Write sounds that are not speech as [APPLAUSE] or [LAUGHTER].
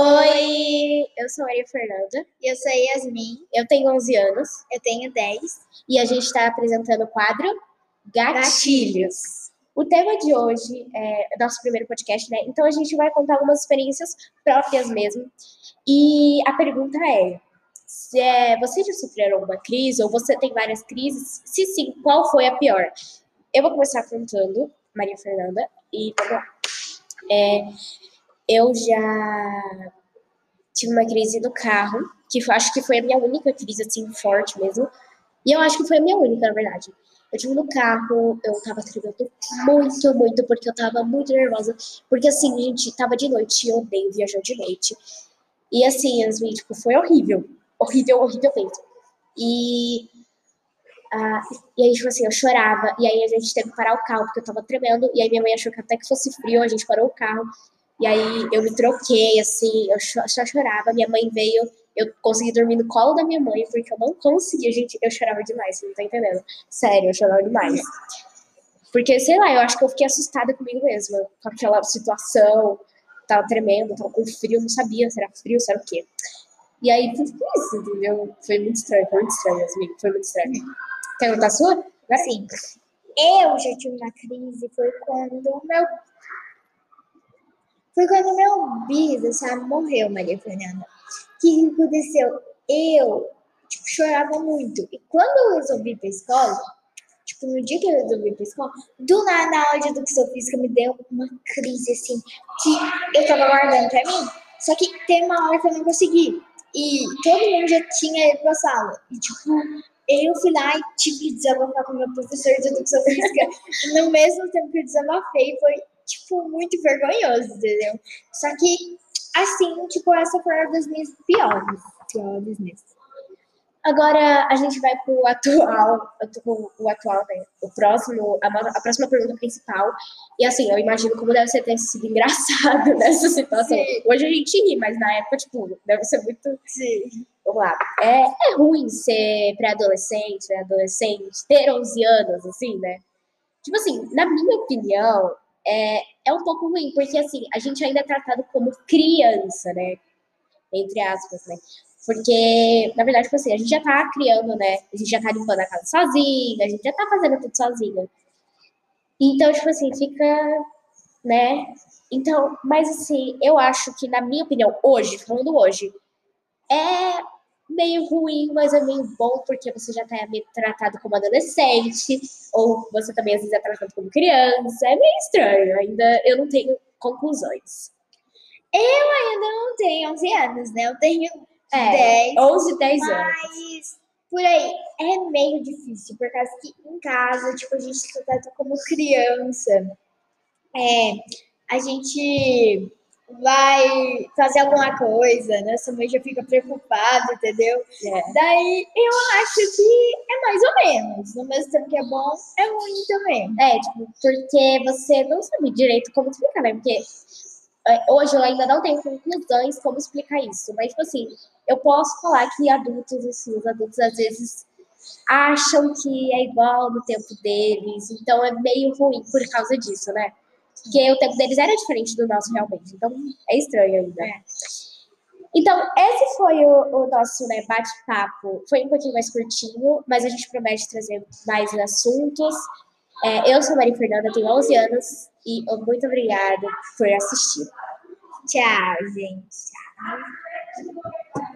Oi, eu sou a Maria Fernanda. Eu sou a Yasmin. Eu tenho 11 anos. Eu tenho 10. E a gente está apresentando o quadro Gatilhos. O tema de hoje é nosso primeiro podcast, né? Então a gente vai contar algumas experiências próprias mesmo. E a pergunta é: é, você já sofreu alguma crise ou você tem várias crises? Se sim, qual foi a pior? Eu vou começar contando, Maria Fernanda, e vamos lá. É, eu já tive uma crise no carro, que acho que foi a minha única crise, assim, forte mesmo. E eu acho que foi a minha única, na verdade. Eu tive no carro, eu tava tremendo muito, muito, porque eu tava muito nervosa. Porque, assim, gente, tava de noite, eu odeio viajar de noite. E, assim, Yasmin, tipo, foi horrível. Horrível, horrível mesmo. E... Ah, e aí, tipo assim, eu chorava, e aí a gente teve que parar o carro, porque eu tava tremendo, e aí minha mãe achou que até que fosse frio, a gente parou o carro, e aí eu me troquei, assim, eu só chorava. Minha mãe veio, eu consegui dormir no colo da minha mãe, porque eu não conseguia, gente, eu chorava demais, você não tá entendendo? Sério, eu chorava demais. Porque, sei lá, eu acho que eu fiquei assustada comigo mesma, com aquela situação, tava tremendo, tava com frio, não sabia se era frio, se era o quê. E aí foi isso, entendeu? Foi muito estranho, foi muito estranho, assim, foi muito estranho. Quer contar a sua? Agora? Sim. Eu já tive uma crise, foi quando meu foi quando meu bis, sabe, morreu, Maria Fernanda. O que aconteceu? Eu, tipo, chorava muito. E quando eu resolvi ir pra escola, tipo, no dia que eu resolvi ir pra escola, do nada, na aula de educação física, me deu uma crise, assim, que eu tava guardando pra mim. Só que tem uma hora que eu não consegui. E todo mundo já tinha ido pra sala. E, tipo, eu fui lá e tive que desabafar com meu professor de educação física. [LAUGHS] no mesmo tempo que eu desabafei, foi tipo, muito vergonhoso, entendeu? Só que, assim, tipo, essa foi uma das minhas piores. Piores mesmo. Agora a gente vai pro atual, o atual, né? O próximo, a, a, próxima pergunta principal. E assim, eu imagino como deve ser ter sido [LAUGHS] engraçado nessa situação. Sim. Hoje a gente ri, mas na época, tipo, deve ser muito. Sim. Vamos lá. É, é ruim ser pré-adolescente, né? Adolescente, ter 11 anos, assim, né? Tipo assim, na minha opinião, é, é um pouco ruim, porque assim, a gente ainda é tratado como criança, né? Entre aspas, né? Porque, na verdade, tipo assim, a gente já tá criando, né? A gente já tá limpando a casa sozinha, a gente já tá fazendo tudo sozinha. Então, tipo assim, fica, né? Então, mas assim, eu acho que, na minha opinião, hoje, falando hoje, é meio ruim, mas é meio bom, porque você já tá meio tratado como adolescente, ou você também às vezes é tratado como criança. É meio estranho, ainda eu não tenho conclusões. Eu ainda não tenho 11 anos, né? Eu tenho é, 10. 11, 10 mas... anos. Por aí, é meio difícil, por causa que em casa, tipo, a gente se trata como criança. É, a gente vai fazer alguma coisa, né? Sua mãe já fica preocupada, entendeu? É. Daí eu acho que é mais ou menos. No mesmo tempo que é bom, é ruim também. É, tipo, porque você não sabe direito como explicar, né? Porque é, hoje eu ainda não tenho conclusões como explicar isso. Mas, tipo assim, eu posso falar que adultos, assim, os adultos às vezes acham que é igual no tempo deles. Então é meio ruim por causa disso, né? Porque o tempo deles era diferente do nosso realmente. Então é estranho ainda. É. Então, esse foi o, o nosso né, bate-papo. Foi um pouquinho mais curtinho, mas a gente promete trazer mais assuntos. É, eu sou Maria Fernanda, tenho 11 anos e muito obrigada por assistir. Tchau, gente. Tchau.